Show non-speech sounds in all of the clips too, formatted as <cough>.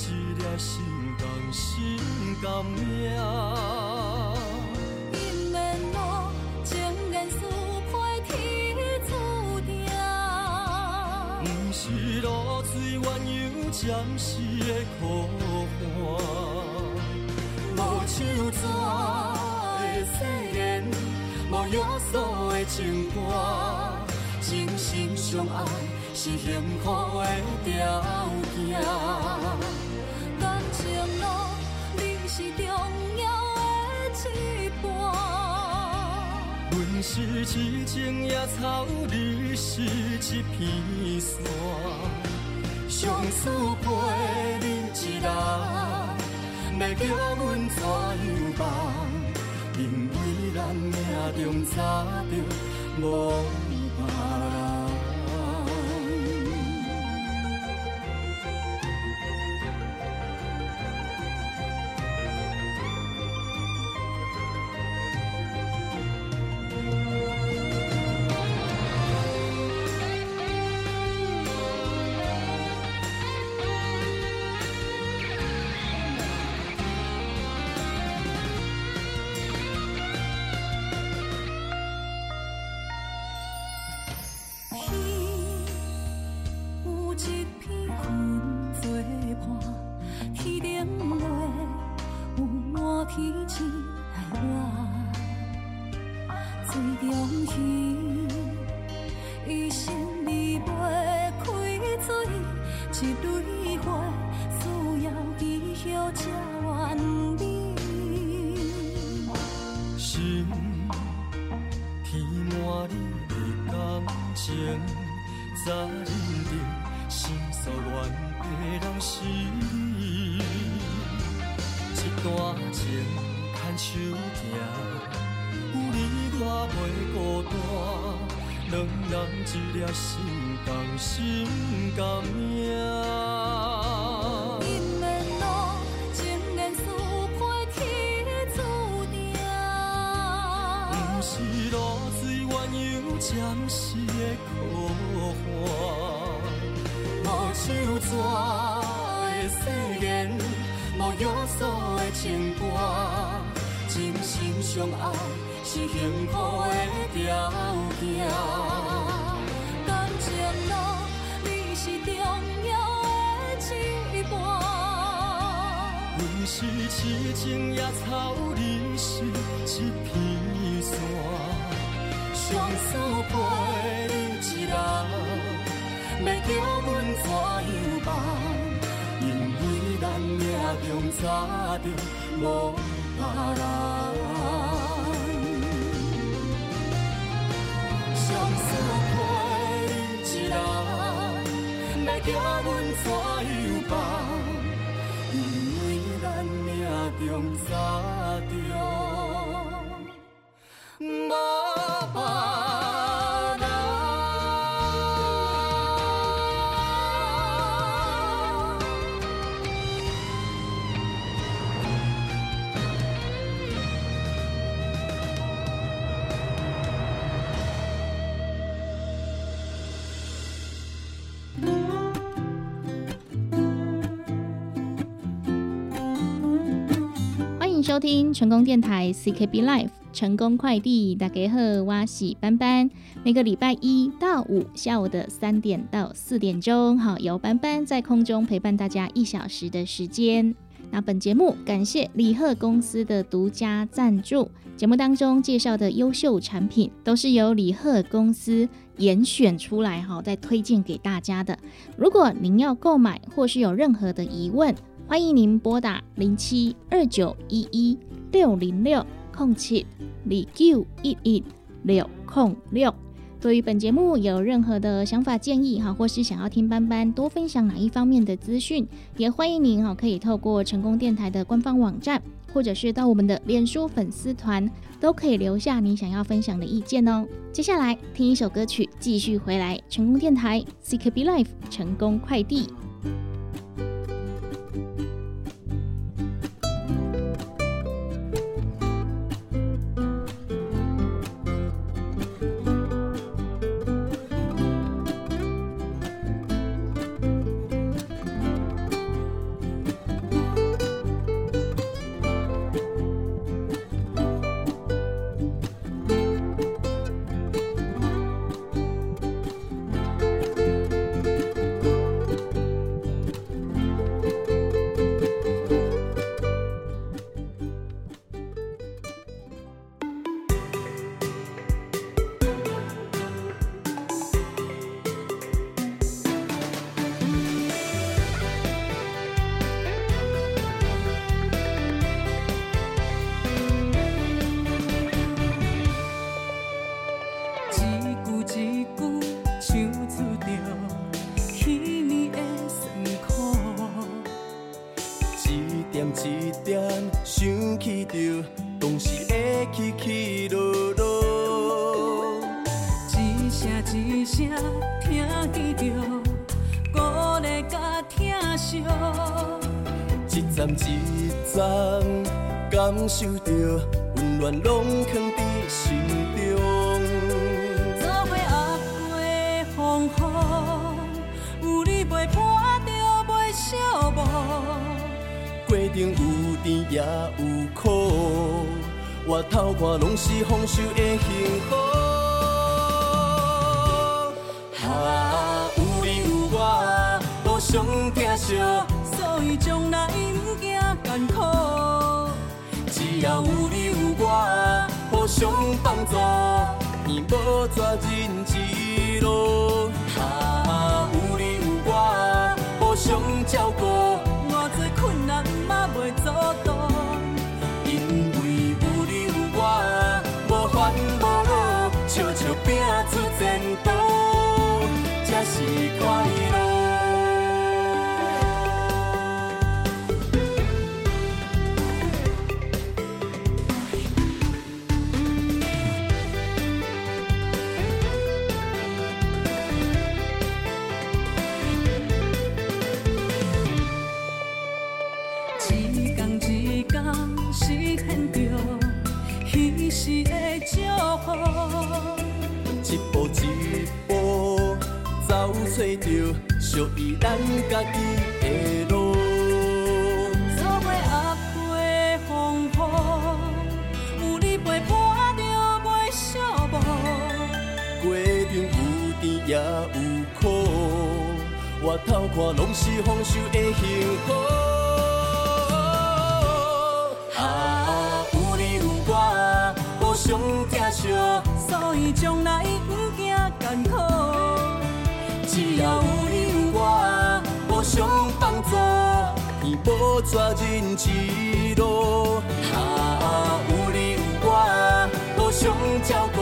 一粒心同心甘命。因缘路，情缘似歹天注定。不是露水鸳鸯暂时的苦寒，无手纸的誓言，无约束的情歌，真心相爱是幸福的条件。感情路，你是重要的一半。阮是一丛野草，你是一片山，相思陪你一人，要叫阮怎样放？因为咱命中早就无别人。人一粒心同心甘命。因缘路，情缘似歹天注定。不是露水鸳鸯暂时的苦寒，无手纸的誓言，无约束的情歌，真心相爱是幸福的条件。是重要的一半。阮是痴情野草，你是一片山，相思陪你一人，要叫阮怎样办？因为咱命中早就无别人。叫阮怎样放？因为咱命中早定收听成功电台 CKB Life 成功快递，大家好，我是班班。每个礼拜一到五下午的三点到四点钟，好，由班班在空中陪伴大家一小时的时间。那本节目感谢李贺公司的独家赞助，节目当中介绍的优秀产品都是由李贺公司严选出来，哈，再推荐给大家的。如果您要购买或是有任何的疑问，欢迎您拨打零七二九一一六零六空七二九一一六空六对于本节目有任何的想法建议哈，或是想要听班班多分享哪一方面的资讯，也欢迎您哈可以透过成功电台的官方网站，或者是到我们的脸书粉丝团，都可以留下你想要分享的意见哦。接下来听一首歌曲，继续回来成功电台 CKB Life 成功快递。受着温暖，拢藏伫心中。做伙压过风雨，有你陪伴着袂寂寞。过程有甜也有苦，我头看拢是丰收的幸福。啊，有你有我，互相疼惜，所以将来不惊艰苦。只要有你有我，互相帮助，天无绝人之路。啊，有你有我，互相照顾，偌多困难嘛袂阻挡。因为有你有我，无烦无恼，笑笑拼出前途，才是快乐。找着属于咱家己的路。做伙压过风雨，有你陪伴着袂寂寞。过程有甜也有苦，我头看拢是丰收的幸福。所以将来不惊艰苦。只要有你有我，互相帮助，天无绝人之路。啊，有你有我，互相照顾，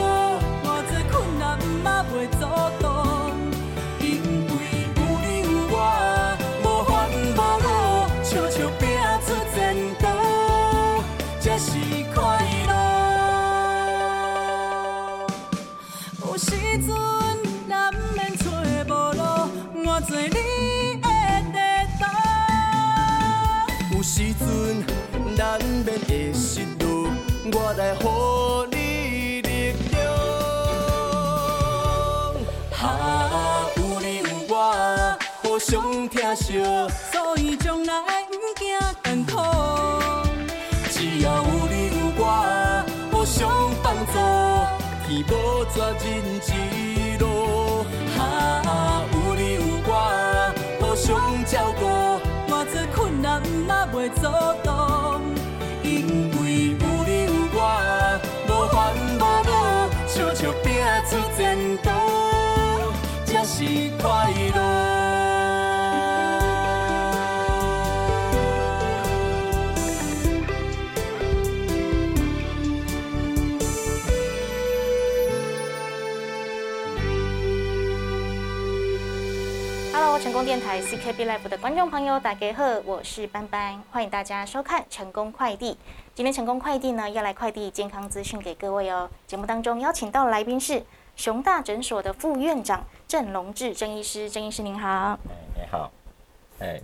我来予你力量。啊，有你有我，互相疼惜，所以将来不惊艰苦。只要有你有我，互相帮助，天无绝人之路。啊，有你有我，互相照顾。困难嘛袂阻挡，出真途，才是快乐。成功电台 CKB Live 的观众朋友，大家好，我是班班，欢迎大家收看成功快递。今天成功快递呢，要来快递健康资讯给各位哦。节目当中邀请到来宾是熊大诊所的副院长郑龙志郑医师，郑医师您好。哎，你好，哎，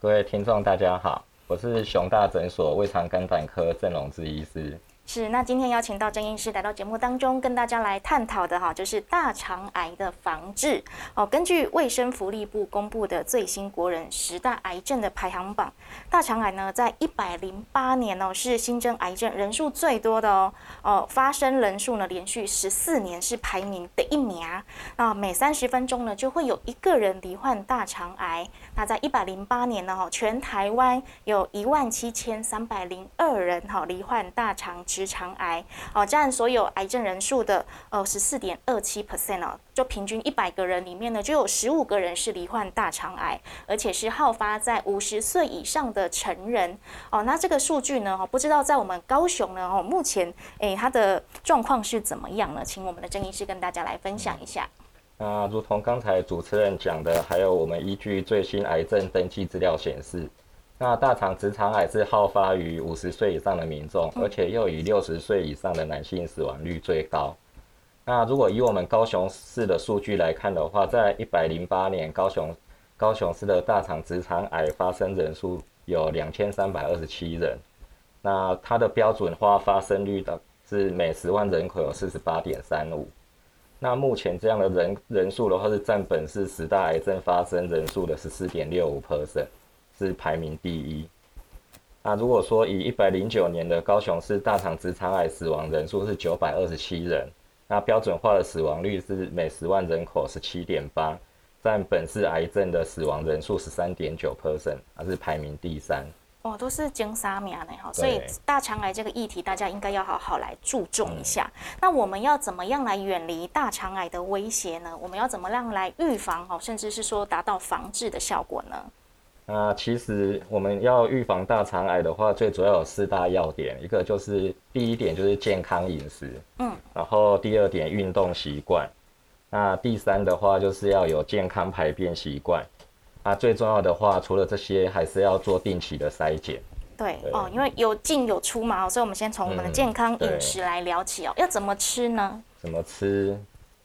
各位听众大家好，我是熊大诊所胃肠肝胆科郑龙志医师。是，那今天邀请到郑医师来到节目当中，跟大家来探讨的哈，就是大肠癌的防治哦。根据卫生福利部公布的最新国人十大癌症的排行榜，大肠癌呢，在一百零八年哦，是新增癌症人数最多的哦。哦，发生人数呢，连续十四年是排名第一名啊。那每三十分钟呢，就会有一个人罹患大肠癌。那在一百零八年呢，哈，全台湾有一万七千三百零二人哈罹患大肠。直肠癌哦，占所有癌症人数的呃十四点二七 percent 哦，就平均一百个人里面呢，就有十五个人是罹患大肠癌，而且是好发在五十岁以上的成人哦。那这个数据呢，不知道在我们高雄呢，哦，目前诶它的状况是怎么样呢？请我们的郑医师跟大家来分享一下。那如同刚才主持人讲的，还有我们依据最新癌症登记资料显示。那大肠直肠癌是好发于五十岁以上的民众，而且又以六十岁以上的男性死亡率最高。那如果以我们高雄市的数据来看的话，在一百零八年，高雄高雄市的大肠直肠癌发生人数有两千三百二十七人。那它的标准化发生率的是每十万人口有四十八点三五。那目前这样的人人数的话，是占本市十大癌症发生人数的十四点六五 percent。是排名第一。那如果说以一百零九年的高雄市大肠直肠癌死亡人数是九百二十七人，那标准化的死亡率是每十万人口十七点八，占本市癌症的死亡人数十三点九 percent，还是排名第三。哦，都是金沙名的哈，所以大肠癌这个议题，大家应该要好好来注重一下。那我们要怎么样来远离大肠癌的威胁呢？我们要怎么样来预防哈，甚至是说达到防治的效果呢？那其实我们要预防大肠癌的话，最主要有四大要点。一个就是第一点就是健康饮食，嗯，然后第二点运动习惯，那第三的话就是要有健康排便习惯。那最重要的话，除了这些，还是要做定期的筛检。对哦，因为有进有出嘛，所以我们先从我们的健康饮食来聊起哦。要怎么吃呢？怎么吃？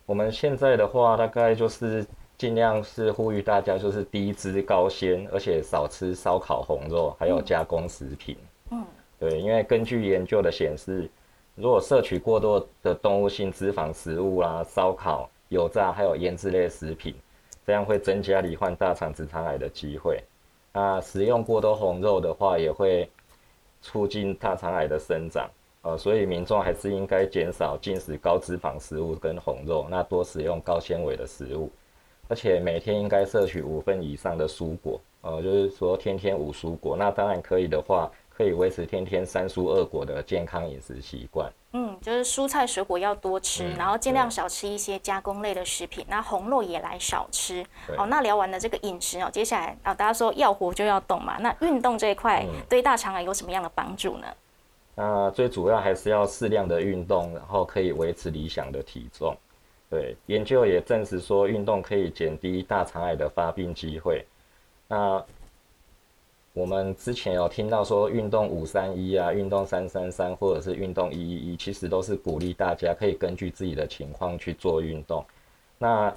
我们现在的话，大概就是。尽量是呼吁大家，就是低脂高纤，而且少吃烧烤红肉，还有加工食品。嗯，对，因为根据研究的显示，如果摄取过多的动物性脂肪食物啦、烧烤、油炸还有腌制类食品，这样会增加罹患大肠直肠癌的机会。那食用过多红肉的话，也会促进大肠癌的生长。呃，所以民众还是应该减少进食高脂肪食物跟红肉，那多食用高纤维的食物。而且每天应该摄取五份以上的蔬果，呃，就是说天天五蔬果。那当然可以的话，可以维持天天三蔬二果的健康饮食习惯。嗯，就是蔬菜水果要多吃，然后尽量少吃一些加工类的食品。那红肉也来少吃。哦，那聊完了这个饮食哦，接下来啊，大家说要活就要动嘛。那运动这一块对大肠癌有什么样的帮助呢？那最主要还是要适量的运动，然后可以维持理想的体重。对，研究也证实说，运动可以减低大肠癌的发病机会。那我们之前有听到说，运动五三一啊，运动三三三，或者是运动一一一，其实都是鼓励大家可以根据自己的情况去做运动。那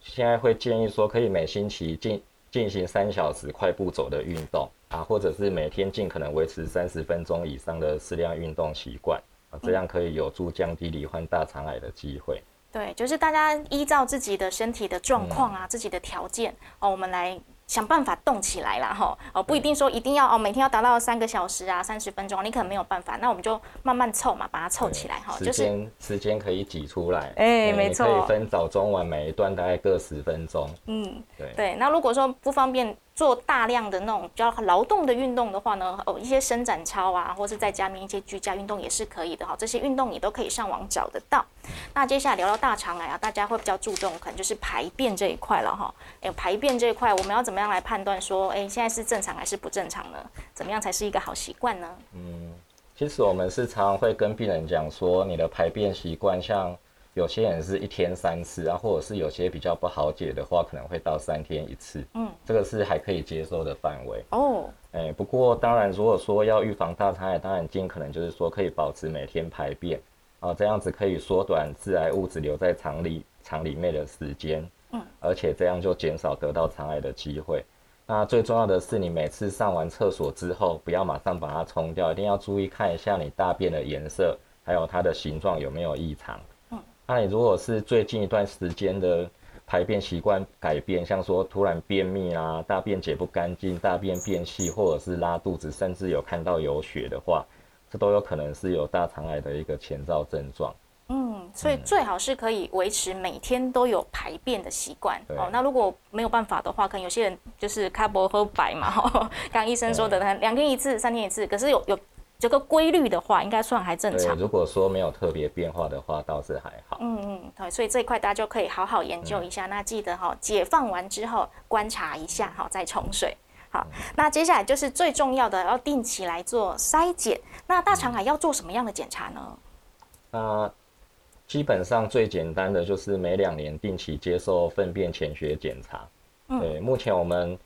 现在会建议说，可以每星期进进行三小时快步走的运动啊，或者是每天尽可能维持三十分钟以上的适量运动习惯啊，这样可以有助降低罹患大肠癌的机会。对，就是大家依照自己的身体的状况啊，自己的条件哦，我们来想办法动起来啦，哈。哦，不一定说一定要哦，每天要达到三个小时啊，三十分钟，你可能没有办法，那我们就慢慢凑嘛，把它凑起来哈，时间时间可以挤出来，哎，没错，可以分早中晚每一段大概各十分钟，嗯，对。对，那如果说不方便。做大量的那种比较劳动的运动的话呢，哦，一些伸展操啊，或是在家面一些居家运动也是可以的哈。这些运动你都可以上网找得到。那接下来聊到大肠癌啊，大家会比较注重可能就是排便这一块了哈。哎，排便这一块，我们要怎么样来判断说，哎，现在是正常还是不正常呢？怎么样才是一个好习惯呢？嗯，其实我们是常常会跟病人讲说，你的排便习惯像有些人是一天三次啊，或者是有些比较不好解的话，可能会到三天一次。嗯，这个是还可以接受的范围。哦，哎，不过当然，如果说要预防大肠癌，当然尽可能就是说可以保持每天排便啊，这样子可以缩短致癌物质留在肠里肠里面的时间。嗯，而且这样就减少得到肠癌的机会。那最重要的是，你每次上完厕所之后，不要马上把它冲掉，一定要注意看一下你大便的颜色，还有它的形状有没有异常。那你如果是最近一段时间的排便习惯改变，像说突然便秘啊，大便解不干净，大便变细，或者是拉肚子，甚至有看到有血的话，这都有可能是有大肠癌的一个前兆症状。嗯，所以最好是可以维持每天都有排便的习惯哦。那如果没有办法的话，可能有些人就是开薄喝白嘛，<laughs> 哈，刚医生说的，两天一次，三天一次，可是有有。这个规律的话，应该算还正常。如果说没有特别变化的话，倒是还好。嗯嗯，对，所以这一块大家就可以好好研究一下。那记得哈，解放完之后观察一下哈，再冲水。好，那接下来就是最重要的，要定期来做筛检。那大肠癌要做什么样的检查呢？那基本上最简单的就是每两年定期接受粪便潜血检查。嗯对，目前我们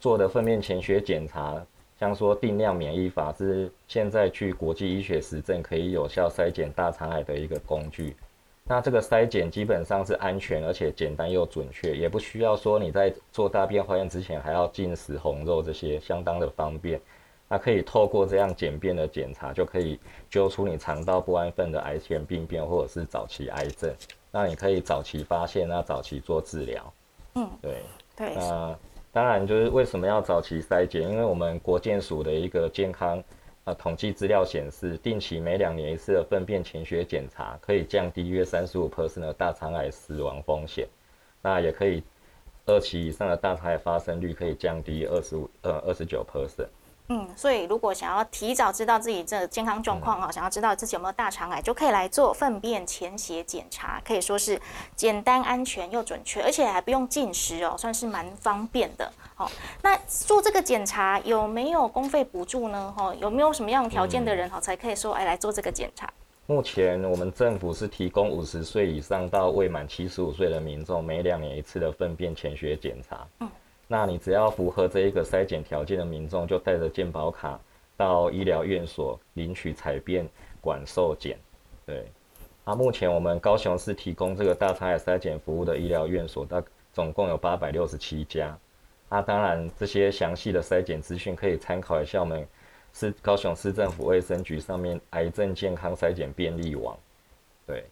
做的粪便潜血检查。像说定量免疫法是现在去国际医学实证可以有效筛检大肠癌的一个工具。那这个筛检基本上是安全而且简单又准确，也不需要说你在做大便化验之前还要进食红肉这些，相当的方便。那可以透过这样简便的检查，就可以揪出你肠道不安分的癌前病变或者是早期癌症。那你可以早期发现，那早期做治疗。嗯，对，对，那。当然，就是为什么要早期筛检？因为我们国健署的一个健康啊统计资料显示，定期每两年一次的粪便潜血检查，可以降低约三十五 percent 的大肠癌死亡风险。那也可以二期以上的大肠癌发生率可以降低二十五呃二十九 percent。嗯，所以如果想要提早知道自己这健康状况哈，想要知道自己有没有大肠癌，就可以来做粪便潜血检查，可以说是简单、安全又准确，而且还不用进食哦，算是蛮方便的。好，那做这个检查有没有公费补助呢？哈，有没有什么样条件的人哈才可以说哎来做这个检查？目前我们政府是提供五十岁以上到未满七十五岁的民众每两年一次的粪便潜血检查。嗯。那你只要符合这一个筛检条件的民众，就带着健保卡到医疗院所领取采便管受检。对，啊，目前我们高雄市提供这个大肠癌筛检服务的医疗院所，大总共有八百六十七家。啊，当然这些详细的筛检资讯可以参考一下我们市高雄市政府卫生局上面癌症健康筛检便利网。对，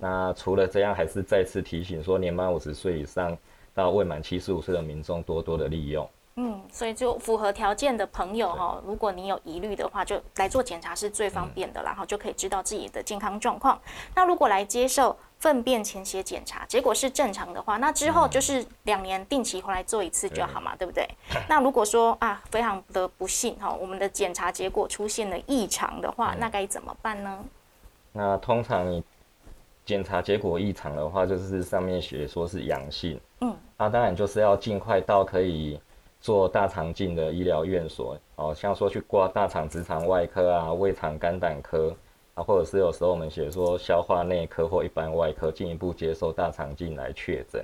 那除了这样，还是再次提醒说，年满五十岁以上。到未满七十五岁的民众多多的利用，嗯，所以就符合条件的朋友哈，如果你有疑虑的话，就来做检查是最方便的，然后就可以知道自己的健康状况。那如果来接受粪便潜血检查，结果是正常的话，那之后就是两年定期回来做一次就好嘛，对不对？<coughs> 那如果说啊，非常的不幸哈，我们的检查结果出现了异常的话，那该怎么办呢？那通常你。检查结果异常的话，就是上面写说是阳性。嗯，那当然就是要尽快到可以做大肠镜的医疗院所哦，像说去挂大肠直肠外科啊、胃肠肝胆科啊，或者是有时候我们写说消化内科或一般外科进一步接受大肠镜来确诊。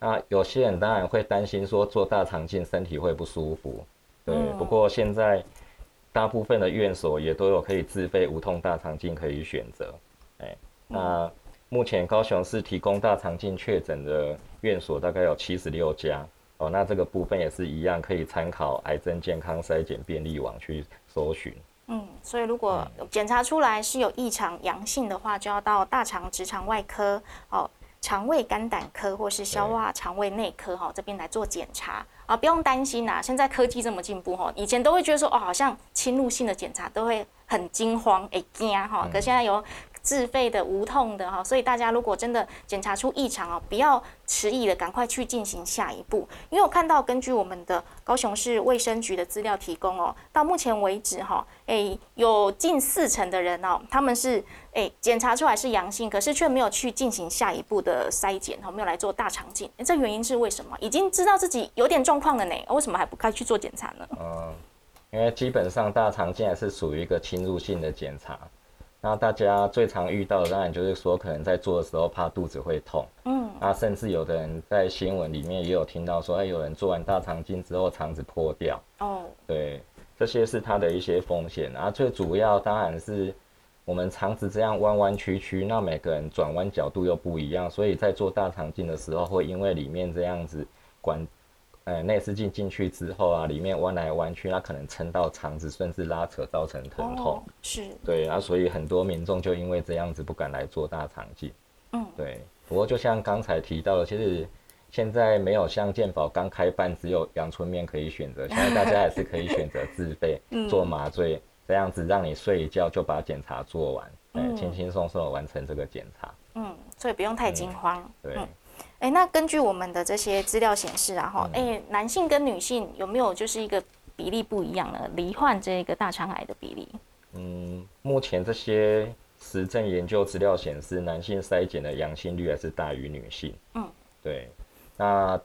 那有些人当然会担心说做大肠镜身体会不舒服，对。不过现在大部分的院所也都有可以自费无痛大肠镜可以选择，哎。那目前高雄市提供大肠镜确诊的院所大概有七十六家哦，那这个部分也是一样，可以参考癌症健康筛检便利网去搜寻。嗯，所以如果检查出来是有异常阳性的话，就要到大肠直肠外科哦、肠胃肝胆科或是消化肠胃内科哈这边来做检查啊，不用担心呐。现在科技这么进步哈，以前都会觉得说哦，好像侵入性的检查都会很惊慌哎惊哈，可现在有。自费的无痛的哈，所以大家如果真的检查出异常哦，不要迟疑的，赶快去进行下一步。因为我看到根据我们的高雄市卫生局的资料提供哦，到目前为止哈，诶有近四成的人哦，他们是诶检查出来是阳性，可是却没有去进行下一步的筛检哈，没有来做大肠镜。这原因是为什么？已经知道自己有点状况了呢，为什么还不该去做检查呢？嗯，因为基本上大肠镜还是属于一个侵入性的检查。那大家最常遇到的当然就是说，可能在做的时候怕肚子会痛，嗯，那甚至有的人在新闻里面也有听到说，哎，有人做完大肠镜之后肠子破掉，哦，对，这些是它的一些风险。然后最主要当然是我们肠子这样弯弯曲曲，那每个人转弯角度又不一样，所以在做大肠镜的时候，会因为里面这样子管，呃，内视镜进去之后啊，里面弯来弯去，那可能撑到肠子，甚至拉扯造成疼痛。哦，是，对，啊所以很多民众就因为这样子不敢来做大肠镜。嗯，对。不过就像刚才提到的，其实现在没有像健保刚开办只有阳春面可以选择，现在大家也是可以选择自费 <laughs> 做麻醉，这样子让你睡一觉就把检查做完，哎、嗯轻轻松松的完成这个检查。嗯，所以不用太惊慌。对，嗯哎，那根据我们的这些资料显示啊，哈，哎，男性跟女性有没有就是一个比例不一样呢？罹患这个大肠癌的比例？嗯，目前这些实证研究资料显示，男性筛检的阳性率还是大于女性。嗯，对。那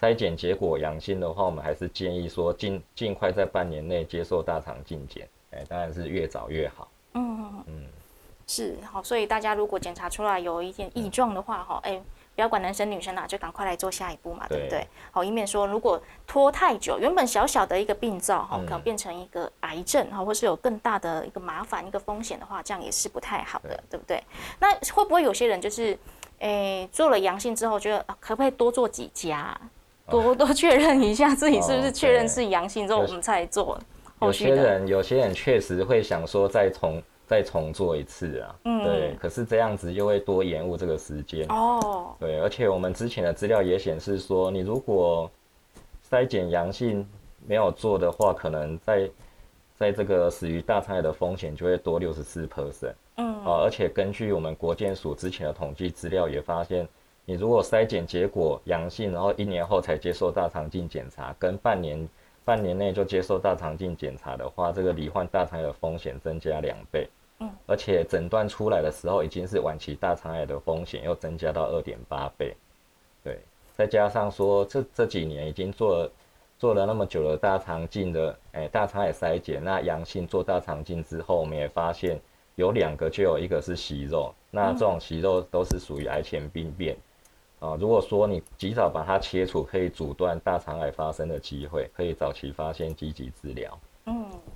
筛检结果阳性的话，我们还是建议说尽尽快在半年内接受大肠镜检。哎，当然是越早越好。嗯嗯，是好，所以大家如果检查出来有一点异状的话，哈，哎，不要管男生女生啊，就赶快来做下一步嘛，对不对对？好，以免说如果拖太久，原本小小的一个病灶哈，嗯可能变成一个癌症哈，或是有更大的一个麻烦、一个风险的话，这样也是不太好的，对不对？那会不会有些人就是，诶，做了阳性之后，觉得、啊、可不可以多做几家啊、多多确认一下自己是不是哦确认是阳性之后，我们再做后有续的。些人有些人确实会想说再重再重做一次啊。嗯对，可是这样子又会多延误这个时间。哦，对，而且我们之前的资料也显示说，你如果筛检阳性没有做的话，可能在在这个死于大肠癌的风险就会多六十四 percent。嗯，啊，而且根据我们国健署之前的统计资料也发现，你如果筛检结果阳性，然后一年后才接受大肠镜检查，跟半年半年内就接受大肠镜检查的话，这个罹患大肠癌的风险增加两倍。嗯，而且诊断出来的时候已经是晚期大肠癌的风险又增加到二点八倍。对，再加上说这这几年已经做了做了那么久的大肠镜的，哎、大肠癌筛检，那阳性做大肠镜之后，我们也发现有两个就有一个是息肉，那这种息肉都是属于癌前病变。啊，如果说你及早把它切除，可以阻断大肠癌发生的机会，可以早期发现、积极治疗。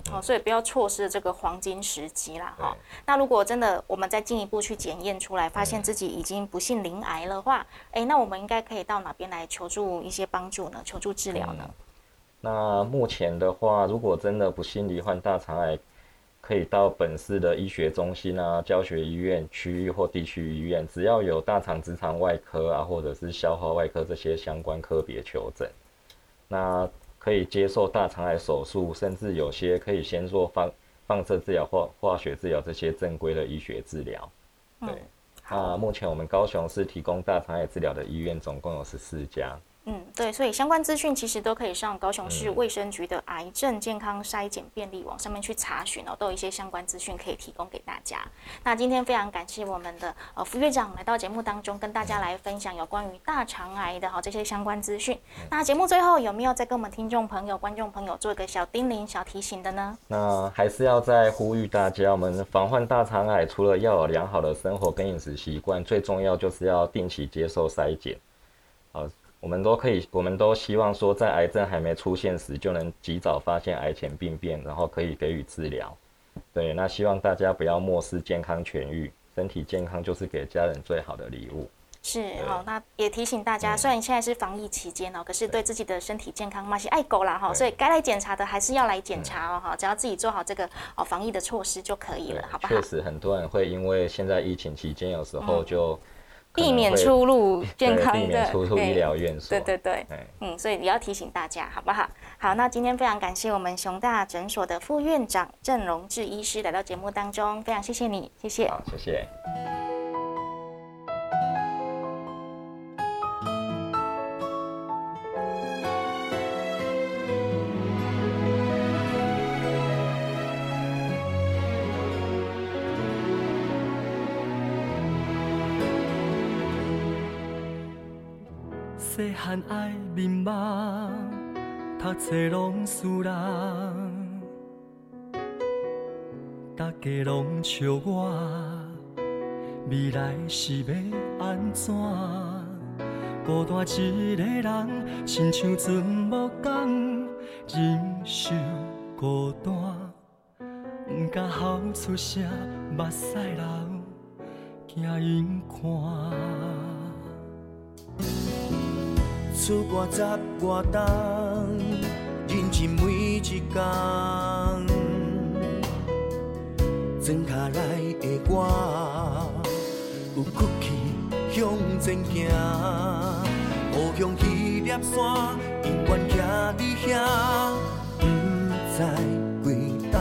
嗯，好，所以不要错失这个黄金时机啦，哈对。那如果真的我们再进一步去检验出来，发现自己已经不幸临癌的话，哎，那我们应该可以到哪边来求助一些帮助呢？求助治疗呢？那目前的话，如果真的不幸罹患大肠癌，可以到本市的医学中心啊、教学医院、区域或地区医院，只要有大肠直肠外科啊，或者是消化外科这些相关科别求诊，那可以接受大肠癌手术，甚至有些可以先做放放射治疗或化学治疗这些正规的医学治疗。对，那目前我们高雄市提供大肠癌治疗的医院总共有十四家。嗯，对，所以相关资讯其实都可以上高雄市嗯卫生局的癌症健康筛检便利网上面去查询哦，都有一些相关资讯可以提供给大家。那今天非常感谢我们的呃副院长来到节目当中，跟大家来分享有关于大肠癌的哈这些相关资讯。那节目最后有没有再跟我们听众朋友、观众朋友做一个小叮咛、小提醒的呢？那还是要再呼吁大家，我们防患大肠癌除了要有良好的生活跟饮食习惯，最重要就是要定期接受筛检。好，我们都可以，我们都希望说，在癌症还没出现时，就能及早发现癌前病变，然后可以给予治疗。对，那希望大家不要漠视健康痊愈，身体健康就是给家人最好的礼物。是好，那也提醒大家，虽然现在是防疫期间哦，可是对自己的身体健康嘛是爱狗啦哈，对所以该来检查的还是要来检查哦哈，只要自己做好这个哦防疫的措施就可以了，好不好确？实，很多人会因为现在疫情期间，有时候就避免出入健康的，避免出入对医疗院所。对对对，哎嗯，所以也要提醒大家，好不好？好，那今天非常感谢我们熊大诊所的副院长郑荣志医师来到节目当中，非常谢谢你，谢谢。好，谢谢。细汉爱面盲，读册拢输人，大家拢笑我，未来是要安怎？孤单一个人，亲像船无港，忍受孤单，不敢哭出声，目屎流，惊因看。出外十外冬，认真每一天。装下来的我，有骨气向前行。故乡迄粒山，永远徛伫遐，不知归东。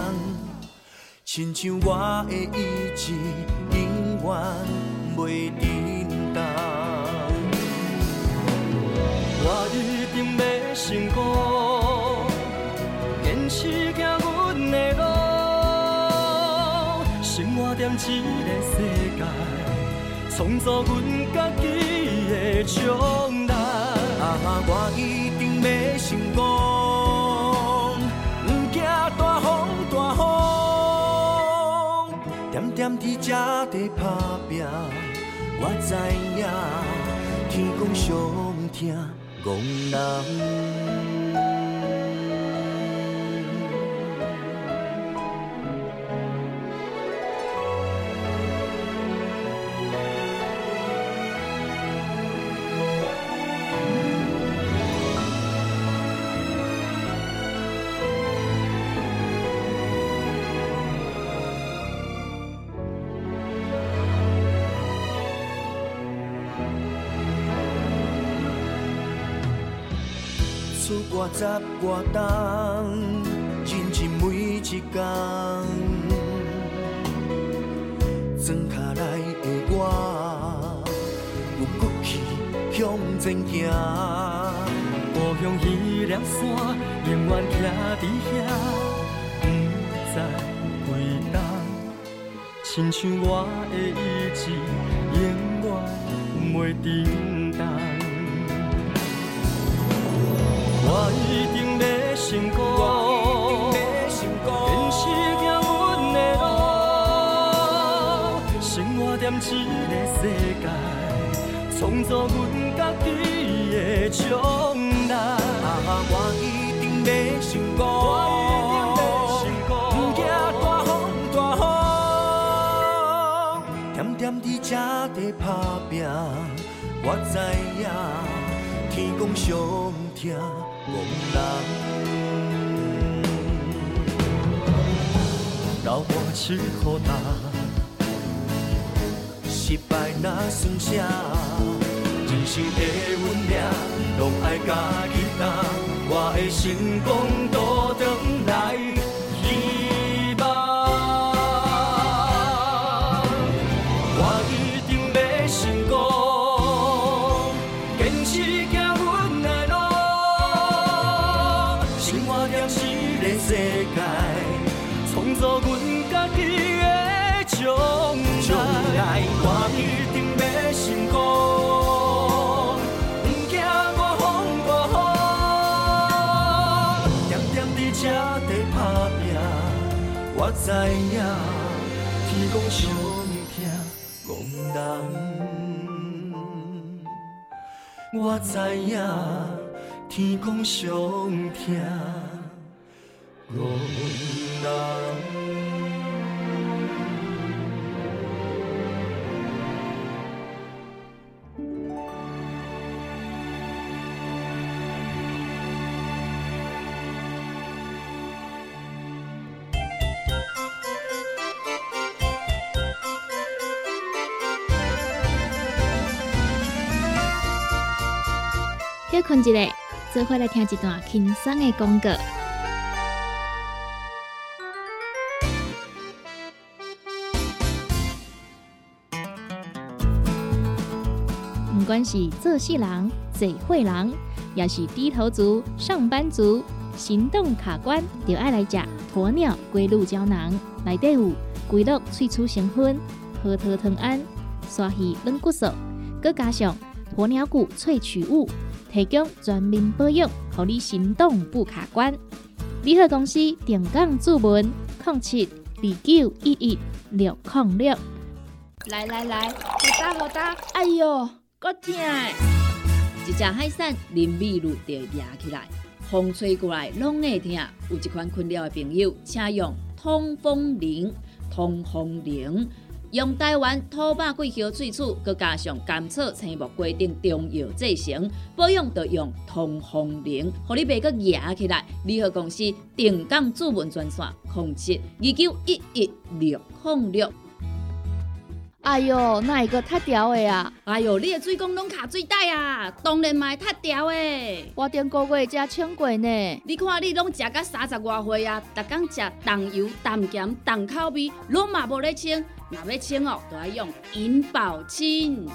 亲像我的意志，永远袂停我一定要成功，坚持行阮的路，生活在这个世界，创造阮家己的将来。啊，我一定要成功，不惊大风大雨，点点滴这地打拼，我知影天公上疼憨人。十外冬，认真每一天。装下来的我，有骨气向前行。故乡迄粒山，永远徛伫遐，不知归东。亲像我的意志，永远袂震动。我一定要成功，的路，生活在这个世界，创造阮家己的将来。啊，我一定要成功，不惊大风点点滴这地打拼，我知影天公上疼憨人。流汗拭雨干，失败那算啥？人生的运命，拢爱家己担。我的成功多等知影天公上疼憨人，我知影天公上疼憨人。休困一下，做伙来听一段轻松的广告。不管是做事人、嘴会人，也是低头族、上班族，行动卡关，就爱来吃鸵鸟龟鹿胶囊。内底有龟鹿萃取成分、核桃藤胺、刷鱼软骨素，佮加上鸵鸟骨萃取物，提供全面保养，让你行动不卡关。联合公司定岗注文：零七二九一一六零六。来来来，好打好打，哎哟，够痛！一只海扇林密路就压起来，风吹过来拢会痛。有一款困扰的朋友，请用通风铃。通风铃用台湾土白桂花萃取，佮加上甘草、青木规定中药制成，保养要用通风灵，互你袂佮压起来。联合公司定岗主文专线：控制二九一一六零六。哎哟，那一个太屌的啊！哎哟，你的水工拢卡水袋啊，当然嘛太屌的。我顶个月才称过呢。你看你拢食到三十外岁啊，逐工食重油、重咸、重口味，拢嘛无咧称。若要称哦，都要用银保清。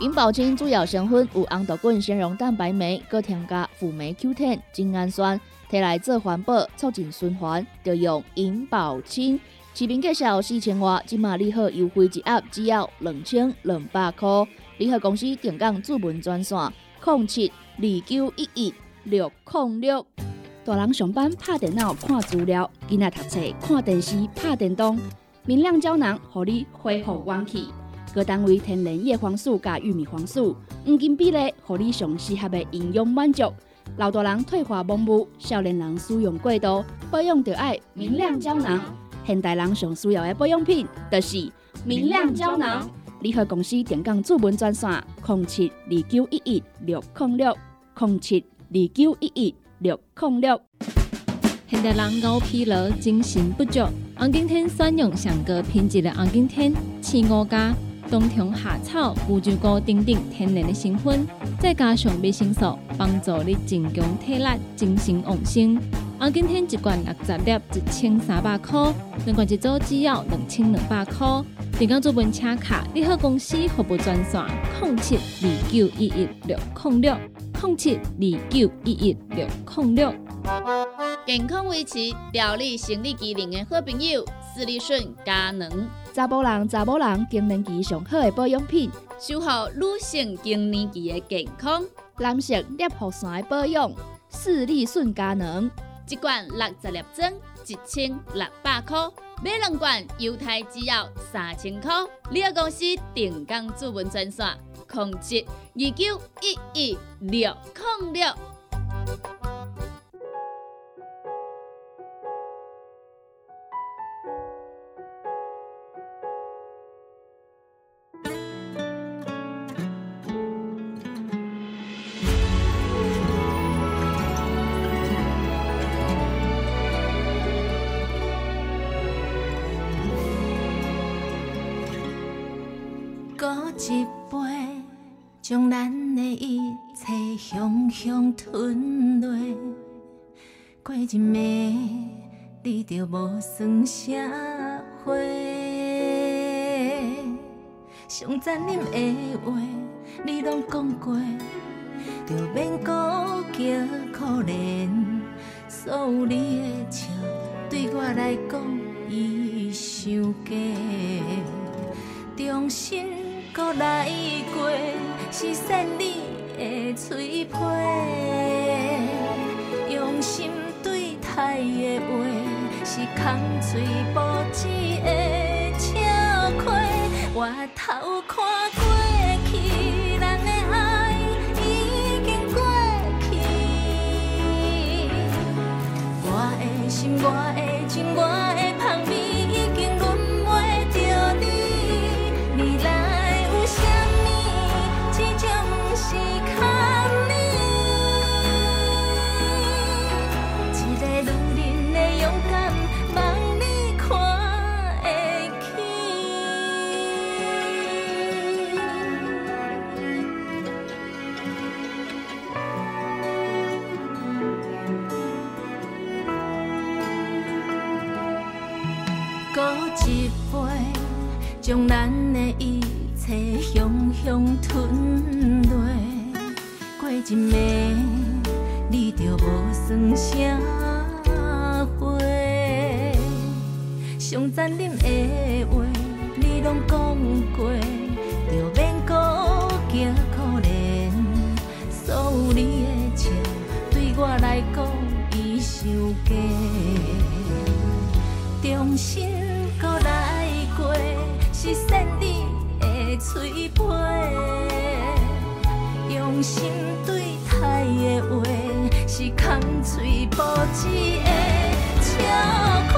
银保清主要成分有红豆滚、纤溶蛋白酶，搁添加辅酶 Q10、精氨酸，摕来做环保、促进循环，就用银保清。市面介绍四千外，今马利好优惠一盒只要两千两百块。联合公司定岗主文专线：零七二九一一六零六。大人上班拍电脑看资料，囡仔读册看电视拍电动。明亮胶囊，互你恢复元气。各单位天然叶黄素加玉米黄素，黄金比例，互你上适合的营养满足。老大人退化盲目，少年人使用过度，保养就要明亮胶囊。现代人上需要的保养品，就是明亮胶囊。联合公司电讲主文专线：零七二九一一六零六零七二九一一六零六。现代人熬疲劳，精神不足。红景天选用上个品质的红景天，青五加冬虫夏草、乌鸡菇等等天然的成分，再加上维生素，帮助你增强体力、精神旺盛。红景天一罐六十粒，一千三百块；两罐一组只要两千两百块。订购做文车卡，你好公司服务专线：零七二九一一六零六零七二九一一六零六。健康维持、调理生理机能的好朋友——斯利顺佳能。查甫人、查某人更年期上好的保养品，守护女性更年期的健康。男性尿酸的保养，斯利顺佳能。一罐六十粒装，一千六百块；买两罐，犹太制药三千块。你个公司定岗主文专线：控制二九一一六零六。将咱的一切狠狠吞落，过一暝你就无算啥货。上残忍的话你拢讲过，就免顾叫可怜。所有你的笑对我来讲已伤假，重新搁来过。是善你的嘴皮，用心对待的话，是空嘴无舌的笑亏。我头看过去，咱的爱已经过去，我的心，我的情，我将咱的一切香香吞落，过一暝你就无算啥货。上残忍的话你拢讲过，就免搁惊可怜。所有你的笑对我来讲已伤假。用心嘴皮，用心对待的话，是空嘴不止的笑亏。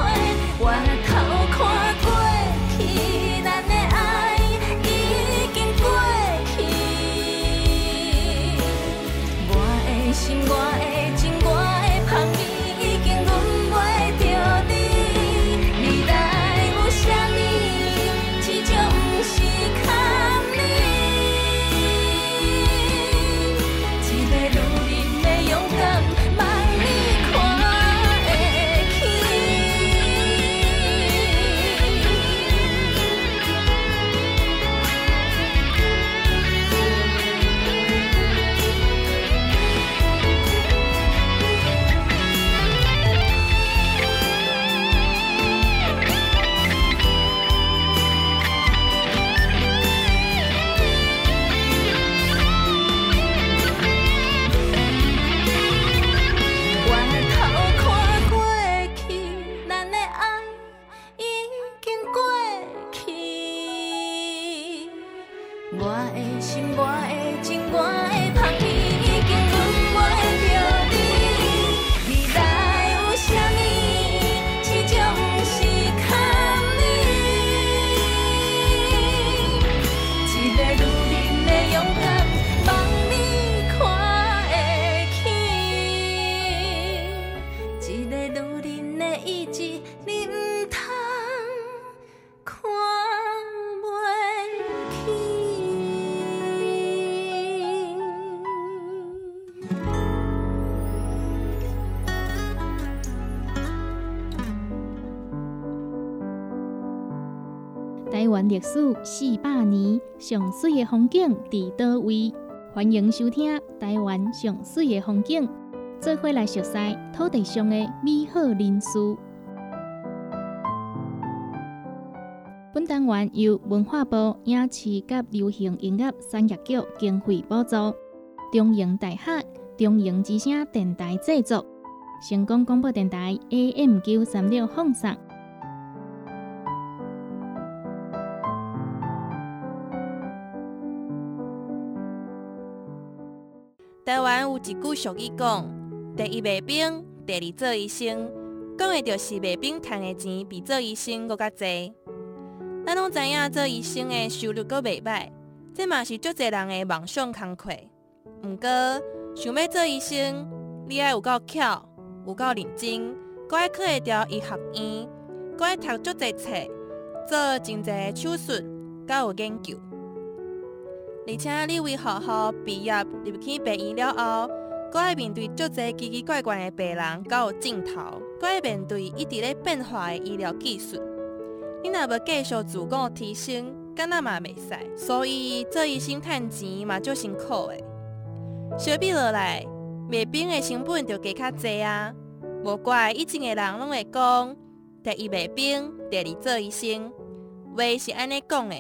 历史四百年，上水的风景伫倒位？欢迎收听《台湾上水的风景》，做伙来熟悉土地上的美好人事。本单元由文化部影视及流行音乐产业局经费补助，中营大学中营之声电台制作，成功广播电台 AM 九三六放送。台湾有一句俗语讲：第一卖兵，第二做医生。讲的就是卖兵赚的钱比做医生搁较济。咱拢知影做医生的收入搁袂歹，这嘛是足侪人的梦想工课。毋过，想要做医生，你爱有够巧，有够认真，搁爱去会调医学院，搁爱读足侪册，做真侪手术，甲有研究。而且你为学校毕业入去病院了后，搁爱面对足侪奇奇怪怪的病人，甲有镜头，搁爱面对一直咧变化的医疗技术。你若要继续自我提升，敢若嘛袂使。所以做医生趁钱嘛足辛苦的。相比落来，卖冰的成本就加较济啊。无怪以前的人拢会讲，第一卖冰，第二做医生，话是安尼讲的。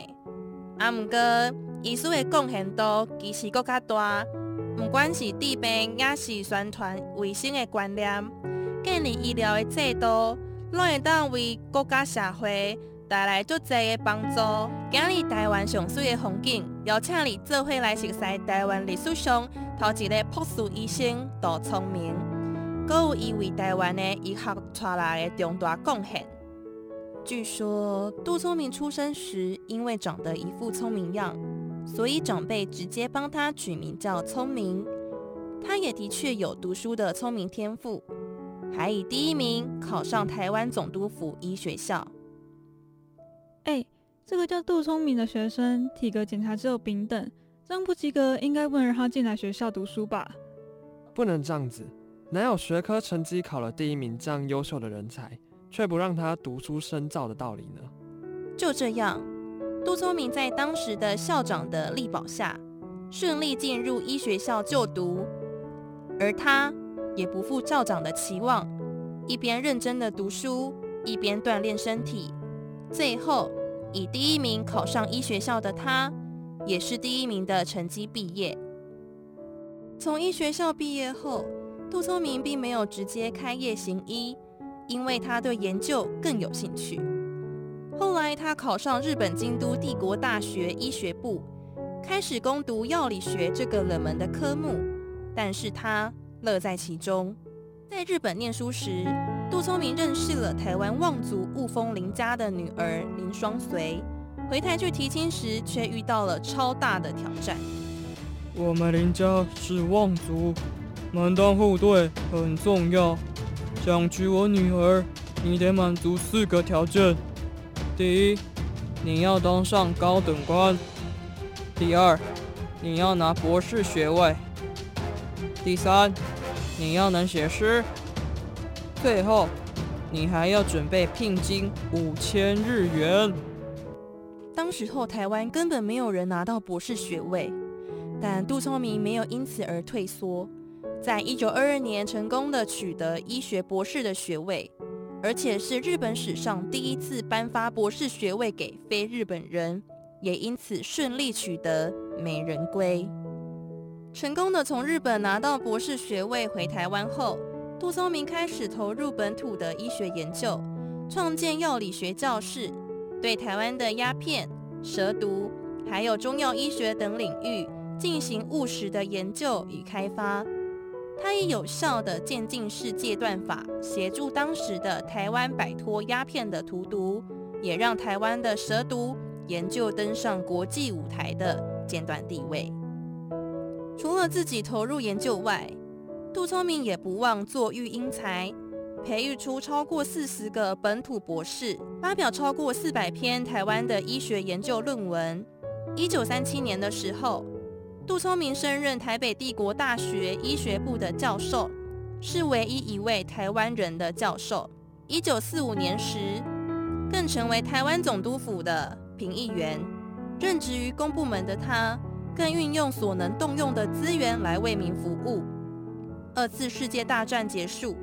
啊，毋过医师的贡献度其实搁较大，不管是治病，也是宣传卫生的观念，建立医疗的制度，拢会当为国家社会带来足侪的帮助。今日台湾上水的风景，邀请你做伙来熟悉台湾历史上头一个博士医生杜聪明，搁有伊为台湾的医学带来的重大贡献。据说杜聪明出生时因为长得一副聪明样，所以长辈直接帮他取名叫聪明。他也的确有读书的聪明天赋，还以第一名考上台湾总督府医学校。哎、这个叫杜聪明的学生体格检查只有丙等，这样不及格，应该不能让他进来学校读书吧？不能这样子，哪有学科成绩考了第一名这样优秀的人才，却不让他读书深造的道理呢？就这样，杜聪明在当时的校长的力保下，顺利进入医学校就读，而他也不负校长的期望，一边认真的读书，一边锻炼身体，最后以第一名考上医学校的他，也是第一名的成绩毕业。从医学校毕业后，杜聪明并没有直接开业行医，因为他对研究更有兴趣。后来，他考上日本京都帝国大学医学部，开始攻读药理学这个冷门的科目。但是他乐在其中。在日本念书时，杜聪明认识了台湾望族雾峰林家的女儿林双随。回台去提亲时，却遇到了超大的挑战。我们林家是望族，门当户对很重要。想娶我女儿，你得满足四个条件：第一，你要当上高等官；第二，你要拿博士学位；第三，你要能写诗；最后，你还要准备聘金五千日元。当时候台湾根本没有人拿到博士学位，但杜聪明没有因此而退缩，在一九二二年成功的取得医学博士的学位，而且是日本史上第一次颁发博士学位给非日本人，也因此顺利取得美人归。成功的从日本拿到博士学位回台湾后，杜聪明开始投入本土的医学研究，创建药理学教室。对台湾的鸦片、蛇毒，还有中药医学等领域进行务实的研究与开发。他以有效的渐进式戒断法，协助当时的台湾摆脱鸦片的荼毒，也让台湾的蛇毒研究登上国际舞台的尖端地位。除了自己投入研究外，杜聪明也不忘做育英才。培育出超过四十个本土博士，发表超过四百篇台湾的医学研究论文。一九三七年的时候，杜聪明升任台北帝国大学医学部的教授，是唯一一位台湾人的教授。一九四五年时，更成为台湾总督府的评议员。任职于公部门的他，更运用所能动用的资源来为民服务。二次世界大战结束。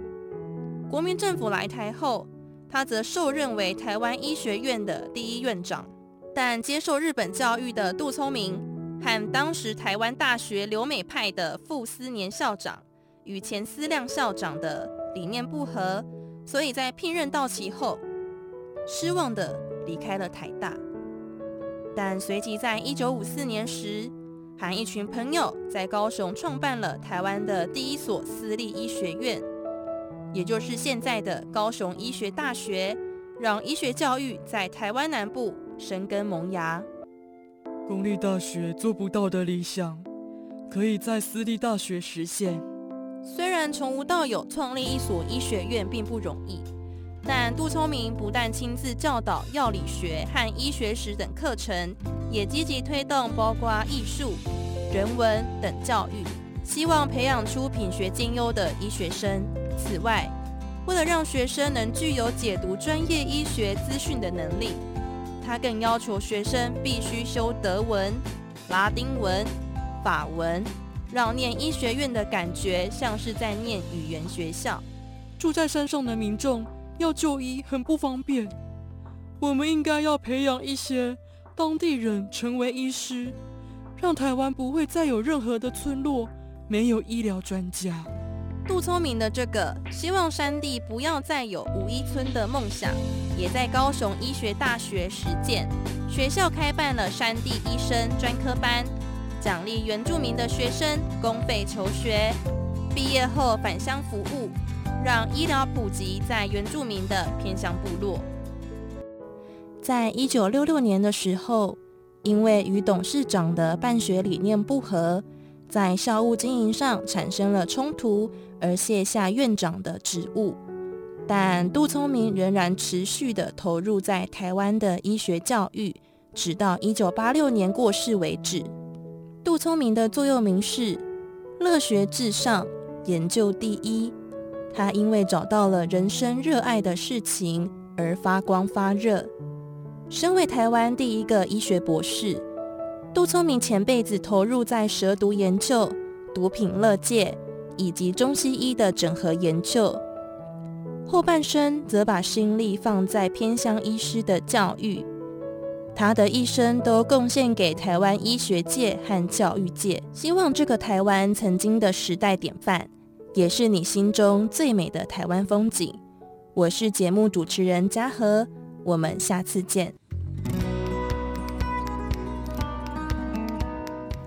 国民政府来台后，他则受任为台湾医学院的第一院长。但接受日本教育的杜聪明和当时台湾大学留美派的傅斯年校长与前思亮校长的理念不合，所以在聘任到期后，失望的离开了台大。但随即在一九五四年时，和一群朋友在高雄创办了台湾的第一所私立医学院。也就是现在的高雄医学大学，让医学教育在台湾南部生根萌芽。公立大学做不到的理想，可以在私立大学实现。虽然从无到有创立一所医学院并不容易，但杜聪明不但亲自教导药理学和医学史等课程，也积极推动包括艺术、人文等教育，希望培养出品学兼优的医学生。此外，为了让学生能具有解读专业医学资讯的能力，他更要求学生必须修德文、拉丁文、法文，让念医学院的感觉像是在念语言学校。住在山上的民众要就医很不方便，我们应该要培养一些当地人成为医师，让台湾不会再有任何的村落没有医疗专家。杜聪明的这个希望山地不要再有五一村的梦想，也在高雄医学大学实践。学校开办了山地医生专科班，奖励原住民的学生公费求学，毕业后返乡服务，让医疗普及在原住民的偏乡部落。在一九六六年的时候，因为与董事长的办学理念不合，在校务经营上产生了冲突。而卸下院长的职务，但杜聪明仍然持续的投入在台湾的医学教育，直到一九八六年过世为止。杜聪明的座右铭是“乐学至上，研究第一”。他因为找到了人生热爱的事情而发光发热。身为台湾第一个医学博士，杜聪明前辈子投入在蛇毒研究、毒品乐界。以及中西医的整合研究，后半生则把心力放在偏乡医师的教育。他的一生都贡献给台湾医学界和教育界，希望这个台湾曾经的时代典范，也是你心中最美的台湾风景，我是节目主持人嘉禾，我们下次见。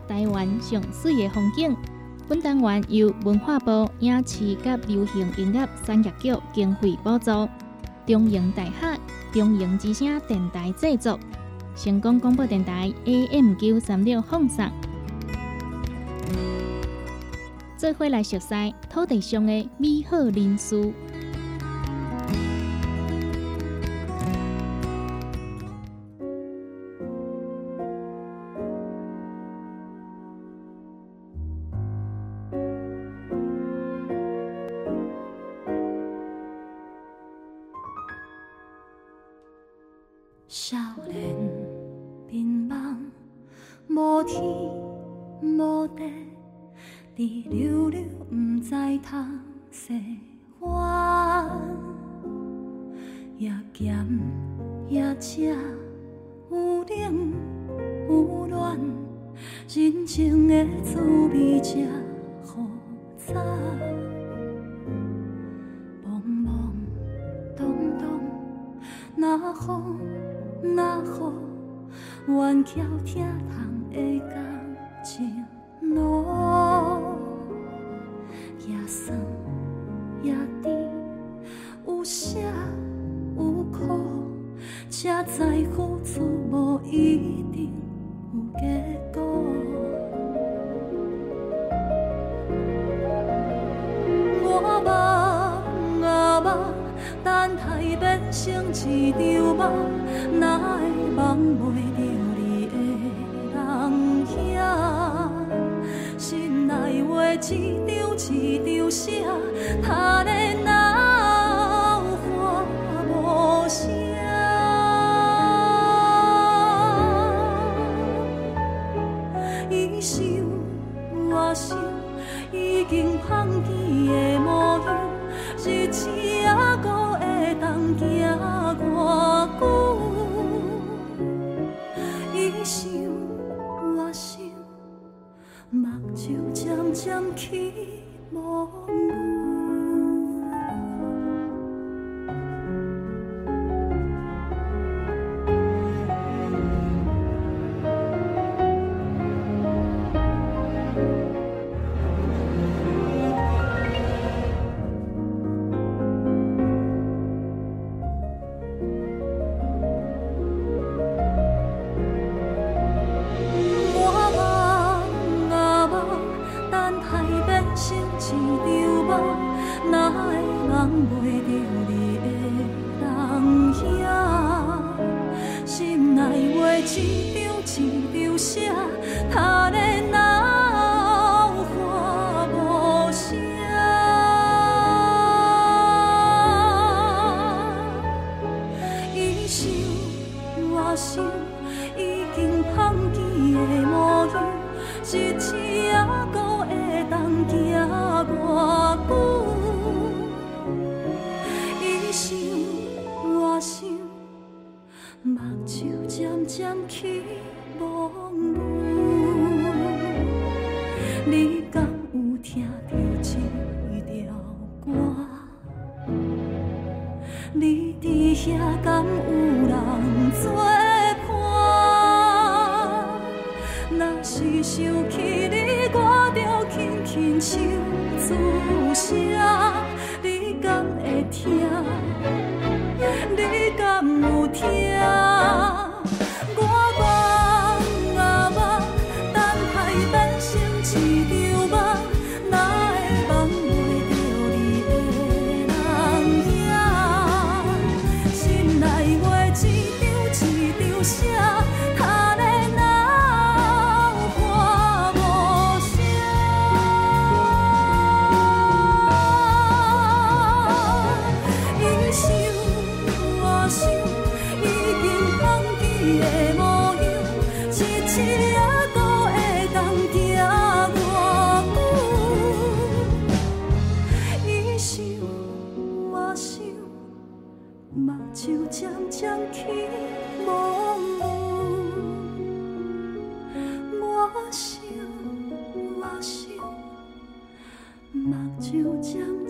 台湾上水的风景，本单元由文化部影视及流行音乐产业局经费补助，中影大厦中影之声电台制作，成功广播电台 AM 九三六放送。做伙来熟悉土地上的美好人事。知通西远，也咸也食，有冷有暖，人情的滋味真复杂。懵懵懂懂，若雨若雨，冤巧疼痛的感情路，也酸也甜，有涩有苦，才知付出无一定有结果。我梦啊梦，等待变成一场梦，哪会梦袂着你的人影？心内话一张一张写，他的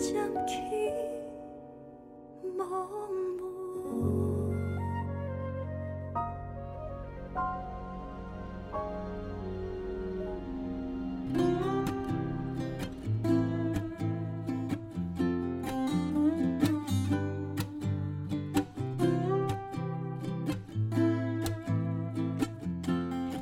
渐渐起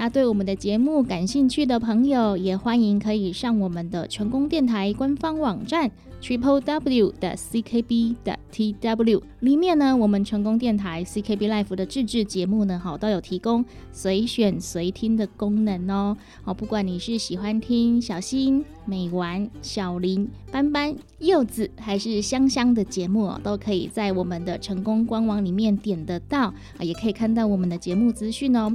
那对我们的节目感兴趣的朋友，也欢迎可以上我们的成功电台官方网站 triple w 的 ckb 的 tw 里面呢，我们成功电台 CKB Life 的自制节目呢，好都有提供随选随听的功能哦。好，不管你是喜欢听小新、美丸、小林、斑斑、柚子，还是香香的节目，都可以在我们的成功官网里面点得到啊，也可以看到我们的节目资讯哦。